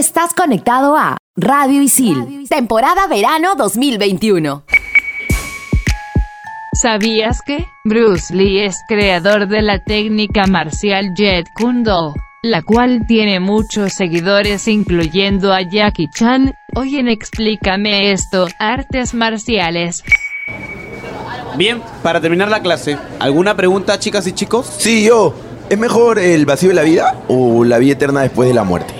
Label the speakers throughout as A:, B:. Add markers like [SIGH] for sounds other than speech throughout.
A: estás conectado a Radio Isil, temporada verano 2021.
B: ¿Sabías que Bruce Lee es creador de la técnica marcial Jet Kundo, la cual tiene muchos seguidores incluyendo a Jackie Chan? Hoy en Explícame esto, artes marciales.
C: Bien, para terminar la clase, ¿alguna pregunta chicas y chicos?
D: Sí, yo. ¿Es mejor el vacío de la vida o la vida eterna después de la muerte?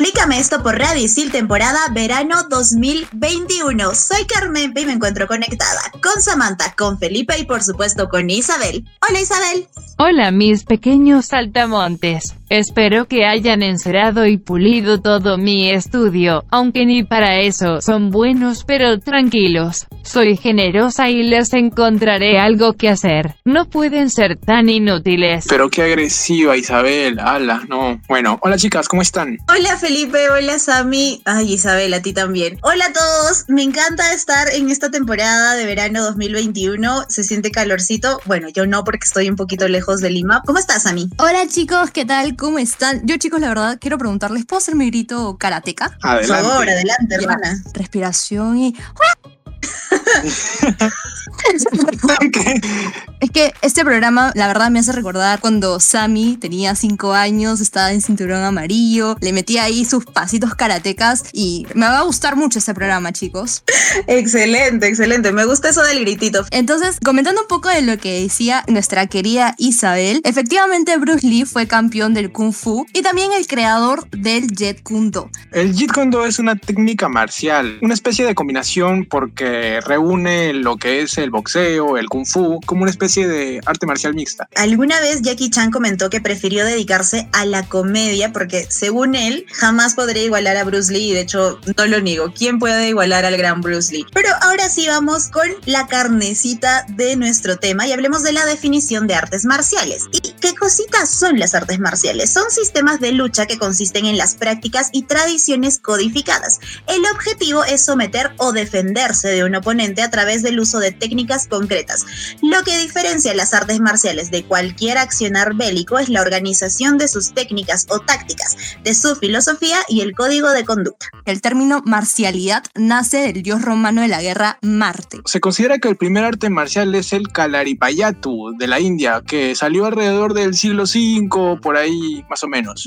E: Explícame esto por Radio temporada verano 2021. Soy Carmen y me encuentro conectada con Samantha, con Felipe y por supuesto con Isabel. Hola Isabel.
B: Hola mis pequeños saltamontes. Espero que hayan encerado y pulido todo mi estudio, aunque ni para eso son buenos pero tranquilos. Soy generosa y les encontraré algo que hacer. No pueden ser tan inútiles.
F: Pero qué agresiva Isabel, ala, no. Bueno, hola chicas, ¿cómo están?
E: Hola Felipe, hola Sami. Ay Isabel, a ti también. Hola a todos, me encanta estar en esta temporada de verano 2021. Se siente calorcito. Bueno, yo no porque estoy un poquito lejos de Lima. ¿Cómo estás, Sami?
G: Hola chicos, ¿qué tal? ¿Cómo están? Yo chicos, la verdad, quiero preguntarles, ¿puedo hacer mi grito karateca?
E: Por favor, adelante, hermana.
G: Respiración y... [LAUGHS] [LAUGHS] es que este programa, la verdad, me hace recordar cuando Sammy tenía 5 años, estaba en cinturón amarillo, le metía ahí sus pasitos karatecas y me va a gustar mucho este programa, chicos.
E: Excelente, excelente. Me gusta eso del gritito.
G: Entonces, comentando un poco de lo que decía nuestra querida Isabel, efectivamente Bruce Lee fue campeón del Kung Fu y también el creador del Jet Kundo.
F: El Jeet Kune Do es una técnica marcial, una especie de combinación porque reúne lo que es el boxeo, el kung fu, como una especie de arte marcial mixta.
E: Alguna vez Jackie Chan comentó que prefirió dedicarse a la comedia porque, según él, jamás podría igualar a Bruce Lee y de hecho no lo niego. ¿Quién puede igualar al gran Bruce Lee? Pero ahora sí vamos con la carnecita de nuestro tema y hablemos de la definición de artes marciales. ¿Y qué cositas son las artes marciales? Son sistemas de lucha que consisten en las prácticas y tradiciones codificadas. El objetivo es someter o defenderse de un oponente a través del uso de técnicas concretas. Lo que diferencia las artes marciales de cualquier accionar bélico es la organización de sus técnicas o tácticas, de su filosofía y el código de conducta.
G: El término marcialidad nace del dios romano de la guerra Marte.
F: Se considera que el primer arte marcial es el Kalaripayattu de la India, que salió alrededor del siglo V, por ahí más o menos.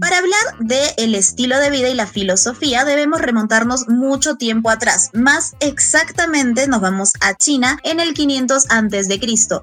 E: Para hablar de el estilo de vida y la filosofía debemos remontarnos mucho tiempo atrás. Más exactamente nos vamos a China en el 500 antes de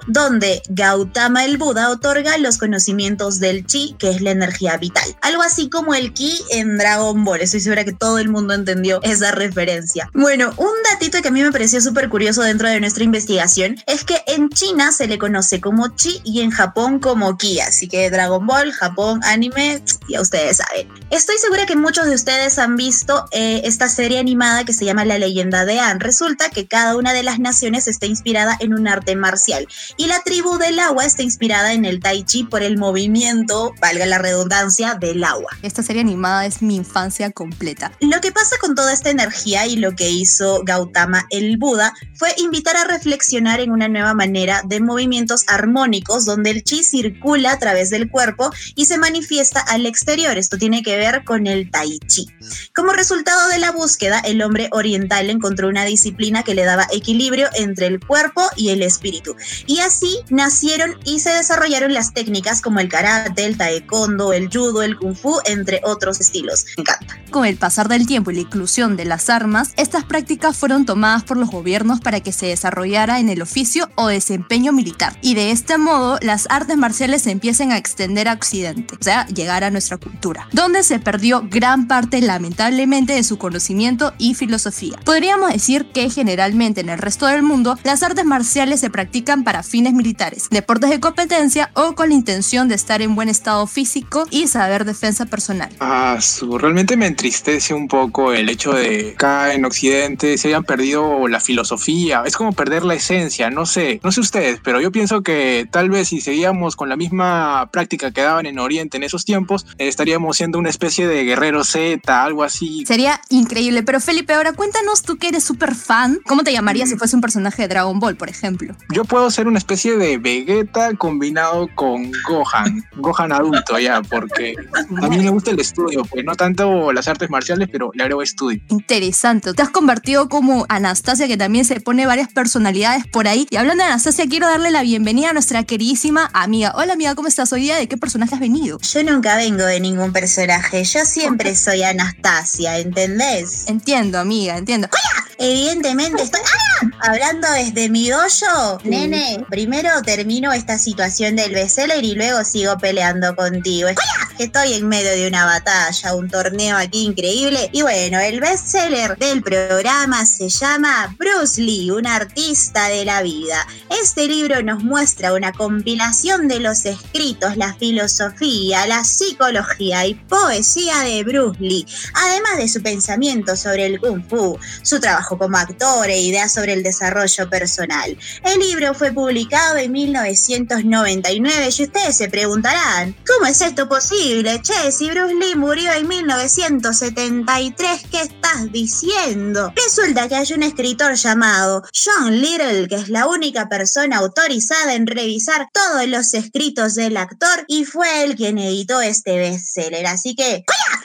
E: Donde Gautama el Buda otorga los conocimientos del chi, que es la energía vital. Algo así como el ki en Dragon Ball. Estoy segura que todo el mundo entendió esa referencia. Bueno, un datito que a mí me pareció súper curioso dentro de nuestra investigación es que en China se le conoce como chi y en Japón como ki. Así que Dragon Ball, Japón, anime, ya ustedes saben. Estoy segura que muchos de ustedes han visto eh, esta serie animada que se llama La leyenda de Anne. Resulta que cada una de las naciones está inspirada en un arte marcial y la tribu del agua está inspirada en el tai chi por el movimiento, valga la redundancia, del agua.
G: Esta serie animada es mi infancia completa.
E: Lo que pasa con toda esta energía y lo que hizo Gautama el Buda fue invitar a reflexionar en una nueva manera de movimientos armónicos donde el chi circula a través del cuerpo y se manifiesta al exterior. Esto tiene que ver con el tai chi. Como resultado de la búsqueda, el hombre oriental encontró una disciplina que le daba equilibrio entre el cuerpo y el espíritu. Y así nacieron y se desarrollaron las técnicas como el karate, el taekwondo, el judo, el kung fu, entre otros estilos. Me encanta.
G: Con el pasar del tiempo y la inclusión de las armas, estas prácticas fueron tomadas por los gobiernos para que se desarrollara en el oficio o desempeño militar. Y de este modo, las artes marciales se empiezan a extender a Occidente, o sea, llegar a nuestra cultura, donde se perdió gran parte, lamentablemente, de su conocimiento y filosofía. Podríamos decir que generalmente en el resto del mundo las artes marciales se practican para fines militares, deportes de competencia o con la intención de estar en buen estado físico y saber defensa personal.
F: Ah, su, realmente me entristece un poco el hecho de que acá en Occidente se hayan perdido la filosofía. Es como perder la esencia, no sé, no sé ustedes, pero yo pienso que tal vez si seguíamos con la misma práctica que daban en Oriente en esos tiempos, estaríamos siendo una especie de guerrero Z, algo así.
G: Sería increíble, pero Felipe, ahora cuéntanos tú que eres súper fan, ¿cómo te llamarías si fuese un personaje de Dragon Ball, por ejemplo?
F: Yo puedo ser una especie de Vegeta combinado con Gohan, Gohan adulto ya, porque a mí me gusta el estudio, pues no tanto las artes marciales, pero le agrego estudio.
G: Interesante, te has convertido como Anastasia, que también se pone varias personalidades por ahí. Y hablando de Anastasia, quiero darle la bienvenida a nuestra queridísima amiga. Hola amiga, ¿cómo estás hoy día? ¿De qué personaje has venido?
E: Yo nunca vengo de ningún personaje, yo siempre soy Anastasia, ¿entendés?
G: Entiendo, amiga, entiendo.
E: ¡Hola! Evidentemente estoy ¡Ah! hablando desde mi hoyo. Nene, primero termino esta situación del bestseller y luego sigo peleando contigo. ¡Hola! Estoy en medio de una batalla, un torneo aquí increíble. Y bueno, el bestseller del programa se llama Bruce Lee, un artista de la vida. Este libro nos muestra una compilación de los escritos, la filosofía, la psicología y poesía de Bruce Lee, además de su pensamiento sobre el kung fu, su trabajo como actor e ideas sobre el desarrollo personal. El libro fue publicado en 1999 y ustedes se preguntarán, ¿cómo es esto posible? Che, si Bruce Lee murió en 1973, ¿qué estás diciendo? Resulta que hay un escritor llamado John Little, que es la única persona autorizada en revisar todos los escritos del actor y fue él quien editó este bestseller. Así que, ¡Hola!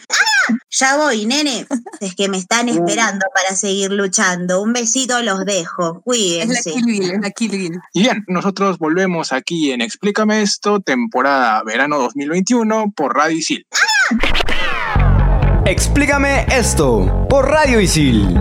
E: Ya voy, nene. Es que me están esperando para seguir luchando. Un besito los dejo. Cuídense.
G: Es la Kill Bill, es la Kill Bill.
F: Y bien, nosotros volvemos aquí en Explícame esto, temporada verano 2021 por Radio Isil.
H: Explícame esto por Radio Isil.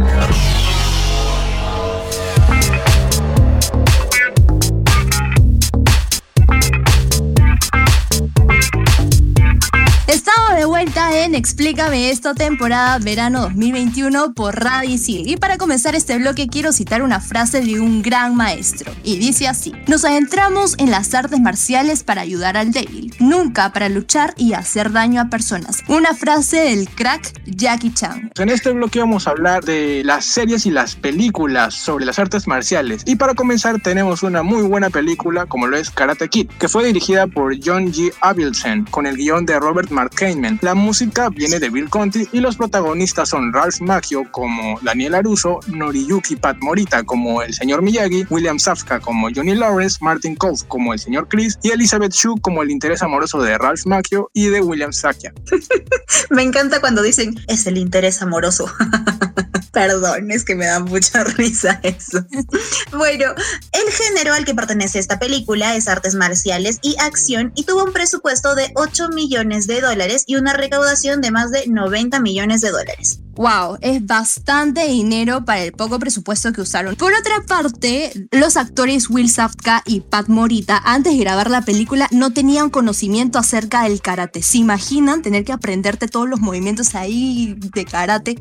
G: En Explícame esto, temporada verano 2021 por Radio Isil. Y para comenzar este bloque quiero citar una frase de un gran maestro. Y dice así, nos adentramos en las artes marciales para ayudar al débil, nunca para luchar y hacer daño a personas. Una frase del crack Jackie Chan.
F: En este bloque vamos a hablar de las series y las películas sobre las artes marciales. Y para comenzar tenemos una muy buena película como lo es Karate Kid, que fue dirigida por John G. Avildsen con el guion de Robert Mark Kamen. La música viene de Bill Conti y los protagonistas son Ralph Macchio como Daniel Aruso, Noriyuki Pat Morita como el señor Miyagi, William Safka como Johnny Lawrence, Martin Cove como el señor Chris y Elizabeth Shue como el interés amoroso de Ralph Macchio y de William Sakia. [LAUGHS]
E: Me encanta cuando dicen es el interés amoroso. [LAUGHS] Perdón, es que me da mucha [LAUGHS] risa eso. bueno, el género al que pertenece esta película es artes marciales y acción y tuvo un presupuesto de 8 millones de dólares y una recaudación de más de 90 millones de dólares.
G: Wow, es bastante dinero para el poco presupuesto que usaron. Por otra parte, los actores Will Safka y Pat Morita antes de grabar la película no tenían conocimiento acerca del karate. ¿Se imaginan tener que aprenderte todos los movimientos ahí de karate?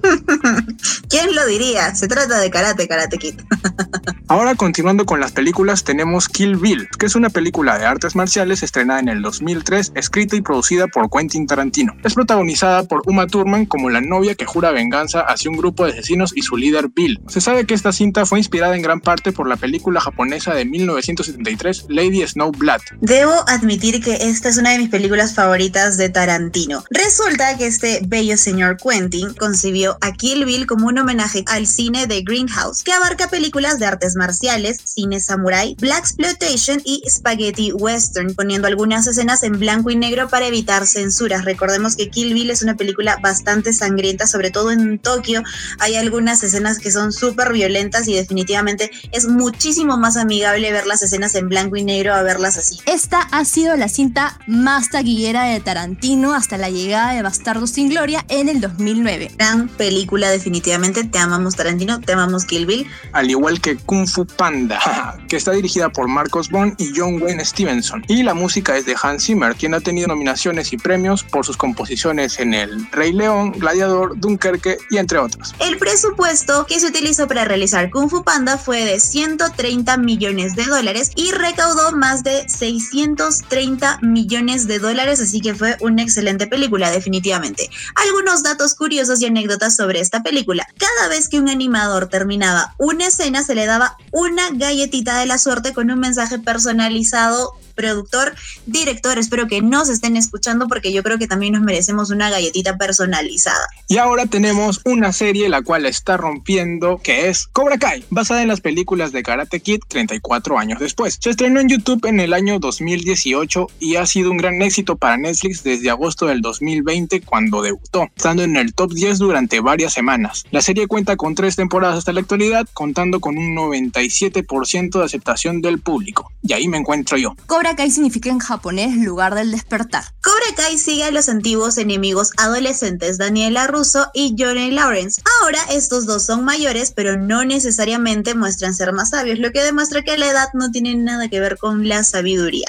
G: [LAUGHS]
E: ¿Quién lo diría? Se trata de karate, karate kid. [LAUGHS]
F: Ahora continuando con las películas tenemos Kill Bill, que es una película de artes marciales estrenada en el 2003, escrita y producida por Quentin Tarantino. Es protagonizada por Uma Thurman como la novia que jura venganza hacia un grupo de asesinos y su líder Bill. Se sabe que esta cinta fue inspirada en gran parte por la película japonesa de 1973 Lady Snowblood.
E: Debo admitir que esta es una de mis películas favoritas de Tarantino. Resulta que este bello señor Quentin concibió a Kill Bill como un homenaje al cine de Greenhouse, que abarca películas de artes marciales, cine samurai, black exploitation y spaghetti western, poniendo algunas escenas en blanco y negro para evitar censuras. Recordemos que Kill Bill es una película bastante sangrienta, sobre todo en Tokio. Hay algunas escenas que son súper violentas y definitivamente es muchísimo más amigable ver las escenas en blanco y negro a verlas así.
G: Esta ha sido la cinta más taquillera de Tarantino hasta la llegada de Bastardo sin Gloria en el 2009.
E: Gran película, definitivamente. Te amamos Tarantino, te amamos Kill Bill.
F: Al igual que Kung Fu Panda, [LAUGHS] que está dirigida por Marcos Bond y John Wayne Stevenson. Y la música es de Hans Zimmer, quien ha tenido nominaciones y premios por sus composiciones en El Rey León, Gladiador, Dunkerque y entre otros.
E: El presupuesto que se utilizó para realizar Kung Fu Panda fue de 130 millones de dólares y recaudó más de 630 millones de dólares, así que fue una excelente película, definitivamente. Algunos datos curiosos y anécdotas sobre esta película. Cada vez que un animador terminaba una escena, se le daba una galletita de la suerte con un mensaje personalizado productor, director, espero que nos estén escuchando porque yo creo que también nos merecemos una galletita personalizada.
F: Y ahora tenemos una serie la cual está rompiendo, que es Cobra Kai, basada en las películas de Karate Kid 34 años después. Se estrenó en YouTube en el año 2018 y ha sido un gran éxito para Netflix desde agosto del 2020 cuando debutó, estando en el top 10 durante varias semanas. La serie cuenta con tres temporadas hasta la actualidad, contando con un 97% de aceptación del público. Y ahí me encuentro yo.
G: Cobra Kai significa en japonés lugar del despertar.
E: Cobra Kai sigue a los antiguos enemigos adolescentes Daniela Russo y Johnny Lawrence. Ahora estos dos son mayores, pero no necesariamente muestran ser más sabios, lo que demuestra que la edad no tiene nada que ver con la sabiduría.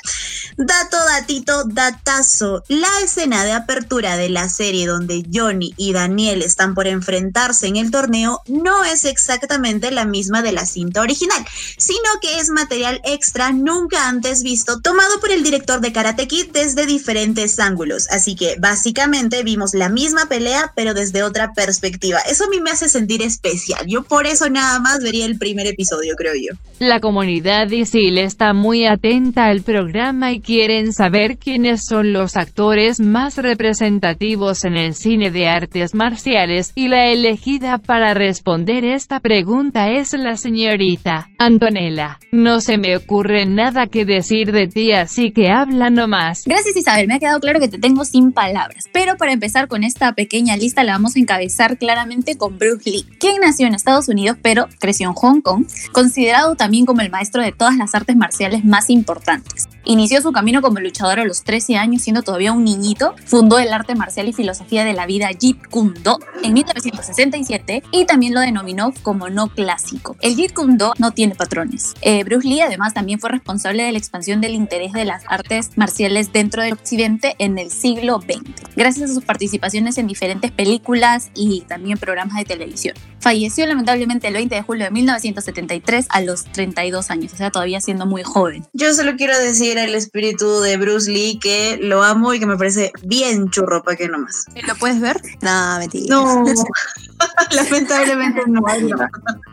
E: Dato, datito, datazo. La escena de apertura de la serie donde Johnny y Daniel están por enfrentarse en el torneo no es exactamente la misma de la cinta original, sino que es material extra nunca antes visto tomado por el director de Karate Kid desde diferentes ángulos. Así que básicamente vimos la misma pelea, pero desde otra perspectiva. Eso a mí me hace sentir especial. Yo por eso nada más vería el primer episodio, creo yo.
B: La comunidad ISIL está muy atenta al programa y quieren saber quiénes son los actores más representativos en el cine de artes marciales, y la elegida para responder esta pregunta es la señorita Antonella. No se me ocurre nada que decir de ti, así que habla nomás.
I: Gracias Isabel, me ha quedado claro que te tengo sin palabras. Pero para empezar con esta pequeña lista la vamos a encabezar claramente con Bruce Lee, quien nació en Estados Unidos pero creció en Hong Kong, considerado también como el maestro de todas las artes marciales más importantes. Inició su camino como luchador a los 13 años siendo todavía un niñito, fundó el arte marcial y filosofía de la vida Jeet Kune Do en 1967 y también lo denominó como no clásico. El Jeet Kune Do no tiene patrones. Eh, Bruce Lee además también fue responsable de la expansión del interés de las artes marciales dentro del occidente en el siglo XX, gracias a sus participaciones en diferentes películas y también programas de televisión. Falleció lamentablemente el 20 de julio de 1973 a los 32 años, o sea, todavía siendo muy joven.
E: Yo solo quiero decir al espíritu de Bruce Lee que lo amo y que me parece bien churro, ¿para qué nomás?
G: ¿Lo puedes ver? No, mentira.
E: No, [LAUGHS] [LAUGHS] lamentablemente no. [LAUGHS]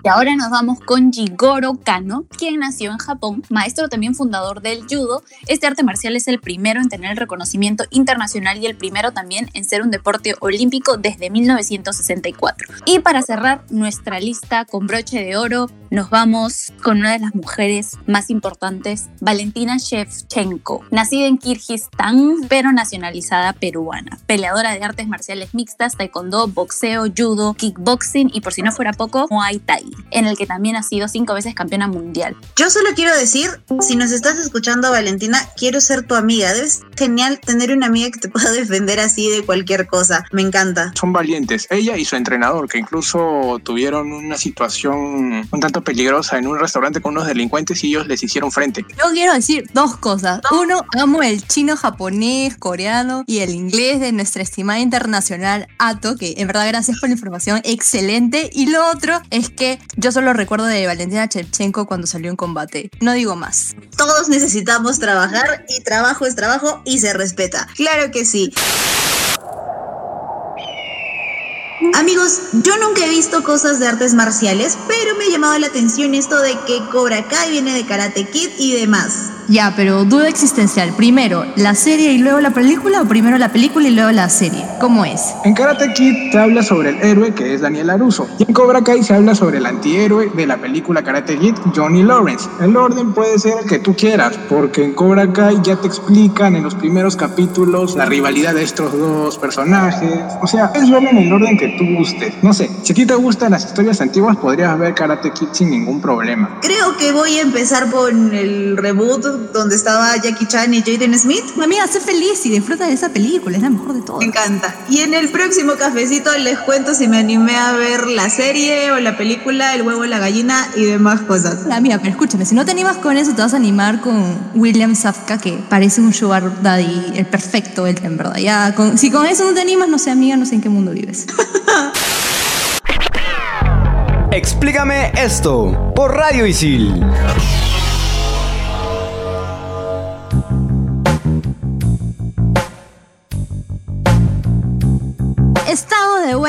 I: Y ahora nos vamos con Jigoro Kano, quien nació en Japón, maestro también fundador del judo. Este arte marcial es el primero en tener el reconocimiento internacional y el primero también en ser un deporte olímpico desde 1964. Y para cerrar nuestra lista con broche de oro, nos vamos con una de las mujeres más importantes, Valentina Shevchenko, nacida en Kirguistán, pero nacionalizada peruana, peleadora de artes marciales mixtas, taekwondo, boxeo, judo, kickboxing y por si no fuera poco, Muay Thai, en el que también ha sido cinco veces campeona mundial.
E: Yo solo quiero decir, si nos estás escuchando, Valentina, quiero ser tu amiga. Es genial tener una amiga que te pueda [LAUGHS] defender así de cualquier cosa. Me encanta.
F: Son valientes, ella y su entrenador, que incluso tuvieron una situación un tanto peligrosa en un restaurante con unos delincuentes y ellos les hicieron frente.
G: Yo quiero decir dos cosas. Uno, amo el chino, japonés, coreano y el inglés de nuestra estimada internacional Ato, que en verdad gracias por la información, excelente. Y lo otro es que yo solo recuerdo de Valentina Chevchenko cuando salió en combate. No digo más.
E: Todos necesitamos trabajar y trabajo es trabajo y se respeta. Claro que sí. Amigos, yo nunca he visto cosas de artes marciales, pero me ha llamado la atención esto de que Cobra Kai viene de Karate Kid y demás.
G: Ya, pero duda existencial. Primero, ¿la serie y luego la película o primero la película y luego la serie? ¿Cómo es?
F: En Karate Kid se habla sobre el héroe que es Daniel Aruso y en Cobra Kai se habla sobre el antihéroe de la película Karate Kid, Johnny Lawrence. El orden puede ser el que tú quieras, porque en Cobra Kai ya te explican en los primeros capítulos la rivalidad de estos dos personajes. O sea, es verlo en el orden que tú gustes. No sé, si a ti te gustan las historias antiguas, podrías ver Karate Kid sin ningún problema.
E: Creo que voy a empezar con el reboot donde estaba Jackie Chan y Jaden Smith.
G: Amiga, sé feliz y disfruta de esa película, es la mejor de todas.
E: Me encanta. Y en el próximo cafecito les cuento si me animé a ver la serie o la película, el huevo, la gallina y demás cosas.
G: La mía, pero escúchame, si no te animas con eso, te vas a animar con William Safka, que parece un sugar daddy, el perfecto, el en verdad. Ya, con- si con eso no te animas, no sé, amiga, no sé en qué mundo vives. [LAUGHS]
H: Explícame esto por Radio Isil.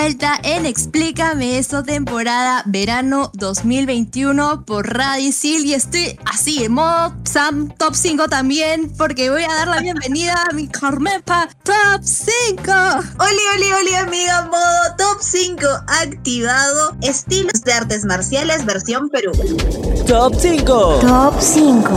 G: Vuelta en Explícame esto, temporada verano 2021 por Radicil y estoy así, en modo Sam Top 5 también, porque voy a dar la bienvenida a mi Carmepa Top 5.
E: Oli, oli, oli, amiga, modo top 5 activado. Estilos de artes marciales versión Perú.
J: Top 5.
A: Top 5.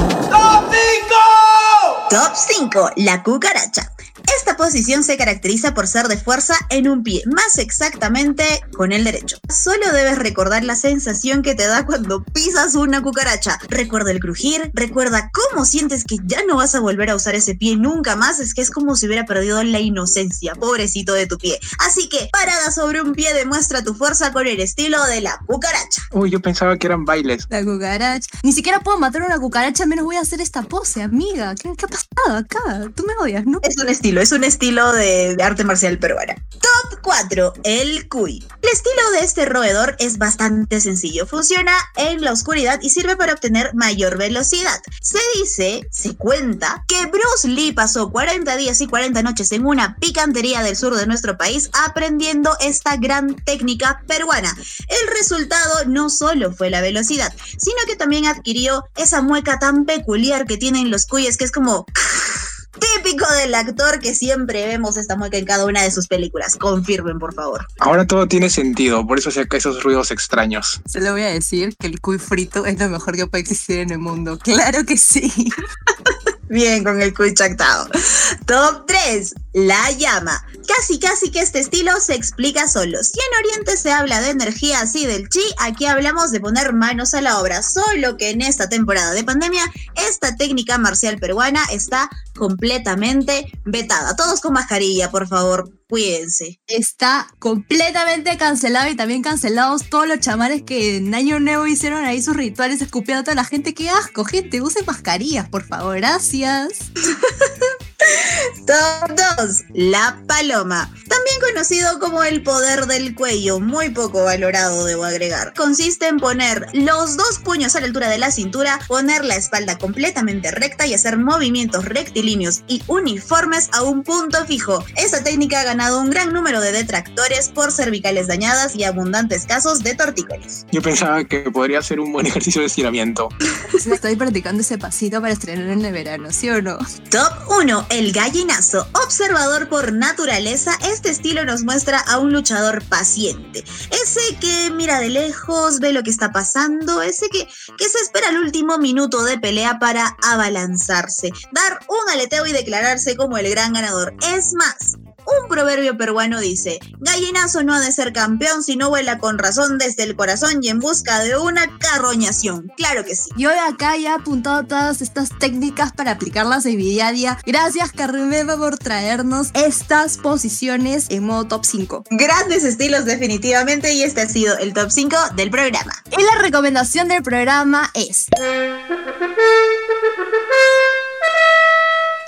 E: Top 5. La cucaracha. Esta posición se caracteriza por ser de fuerza en un pie, más exactamente con el derecho. Solo debes recordar la sensación que te da cuando pisas una cucaracha. Recuerda el crujir, recuerda cómo sientes que ya no vas a volver a usar ese pie nunca más. Es que es como si hubiera perdido la inocencia, pobrecito de tu pie. Así que, parada sobre un pie, demuestra tu fuerza con el estilo de la cucaracha.
F: Uy, yo pensaba que eran bailes.
G: La cucaracha. Ni siquiera puedo matar a una cucaracha, menos voy a hacer esta pose, amiga. ¿Qué, qué ha pasado acá? Tú me odias, ¿no?
E: Es un estilo, es un estilo de, arte marcial peruana. Top 4, el cuy. El estilo de este roedor es bastante sencillo. Funciona en la oscuridad y sirve para obtener mayor velocidad. Se dice, se cuenta, que Bruce Lee pasó 40 días y 40 noches en una picantería del sur de nuestro país aprendiendo esta gran técnica peruana. El resultado no solo fue la velocidad, sino que también adquirió esa mueca tan peculiar que tienen los cuyes, que es como típico del actor que siempre vemos esta mueca en cada una de sus películas. Confirmen, por favor.
F: Ahora todo tiene sentido, por eso saca esos ruidos extraños.
G: Se lo voy a decir que el cuy frito es lo mejor que puede existir en el mundo. Claro que sí. [LAUGHS]
E: Bien con el cuy chactado. Top 3. La llama. Casi casi que este estilo se explica solo. Si en Oriente se habla de energía así del chi, aquí hablamos de poner manos a la obra. Solo que en esta temporada de pandemia, esta técnica marcial peruana está completamente vetada. Todos con mascarilla, por favor. Cuídense.
G: Está completamente cancelado y también cancelados todos los chamanes que en Año Nuevo hicieron ahí sus rituales escupiendo a toda la gente. ¡Qué asco, gente! Usen mascarillas, por favor. Gracias. [LAUGHS]
E: Top 2. La paloma. También conocido como el poder del cuello, muy poco valorado debo agregar. Consiste en poner los dos puños a la altura de la cintura, poner la espalda completamente recta y hacer movimientos rectilíneos y uniformes a un punto fijo. Esta técnica ha ganado un gran número de detractores por cervicales dañadas y abundantes casos de tortícolis.
F: Yo pensaba que podría ser un buen ejercicio de estiramiento. [LAUGHS]
G: Estoy practicando ese pasito para estrenar en el verano, ¿sí o no?
E: Top 1. El gallinazo. Observador por naturaleza, este estilo nos muestra a un luchador paciente. Ese que mira de lejos, ve lo que está pasando, ese que, que se espera el último minuto de pelea para abalanzarse, dar un aleteo y declararse como el gran ganador. Es más, un proverbio peruano dice, gallinazo no ha de ser campeón si no vuela con razón desde el corazón y en busca de una carroñación. Claro que sí.
G: Yo acá ya he apuntado todas estas técnicas para aplicarlas en mi día a día. Gracias, Carmeva, por traernos estas posiciones en modo top 5.
E: Grandes estilos definitivamente y este ha sido el top 5 del programa.
G: Y la recomendación del programa es...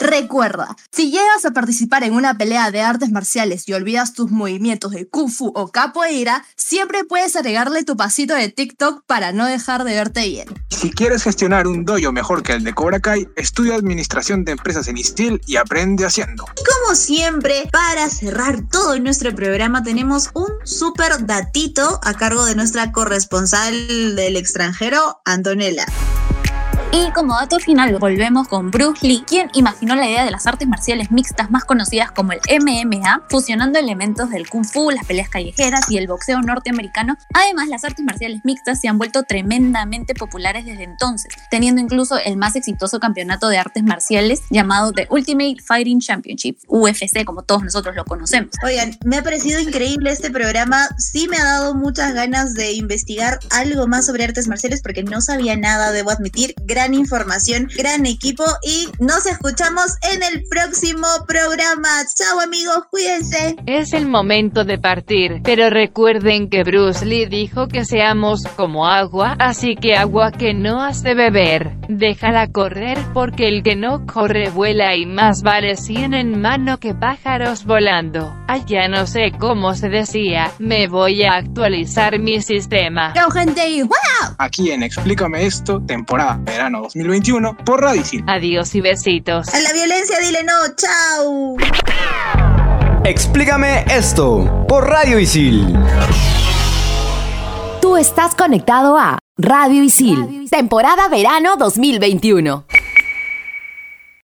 G: Recuerda, si llegas a participar en una pelea de artes marciales y olvidas tus movimientos de kung fu o capoeira, siempre puedes agregarle tu pasito de TikTok para no dejar de verte bien.
F: Si quieres gestionar un dojo mejor que el de Cobra Kai, estudia administración de empresas en ISTIL y aprende haciendo.
E: Y como siempre, para cerrar todo nuestro programa tenemos un súper datito a cargo de nuestra corresponsal del extranjero, Antonella.
I: Y como dato final, volvemos con Bruce Lee, quien imaginó la idea de las artes marciales mixtas más conocidas como el MMA, fusionando elementos del kung fu, las peleas callejeras y el boxeo norteamericano. Además, las artes marciales mixtas se han vuelto tremendamente populares desde entonces, teniendo incluso el más exitoso campeonato de artes marciales llamado The Ultimate Fighting Championship, UFC, como todos nosotros lo conocemos.
E: Oigan, me ha parecido increíble este programa. Sí me ha dado muchas ganas de investigar algo más sobre artes marciales porque no sabía nada, debo admitir. Gracias gran información, gran equipo y nos escuchamos en el próximo programa. Chao amigos, cuídense.
B: Es el momento de partir, pero recuerden que Bruce Lee dijo que seamos como agua, así que agua que no has de beber, déjala correr porque el que no corre vuela y más vale 100 en mano que pájaros volando. Allá no sé cómo se decía, me voy a actualizar mi sistema.
G: ¡Chao gente! ¡Wow!
F: Aquí en Explícame esto, temporada verano 2021 por Radicil.
B: Adiós y besitos.
E: A la violencia dile no, chao.
H: Explícame esto por Radio Isil.
A: Tú estás conectado a Radio Isil, temporada verano 2021.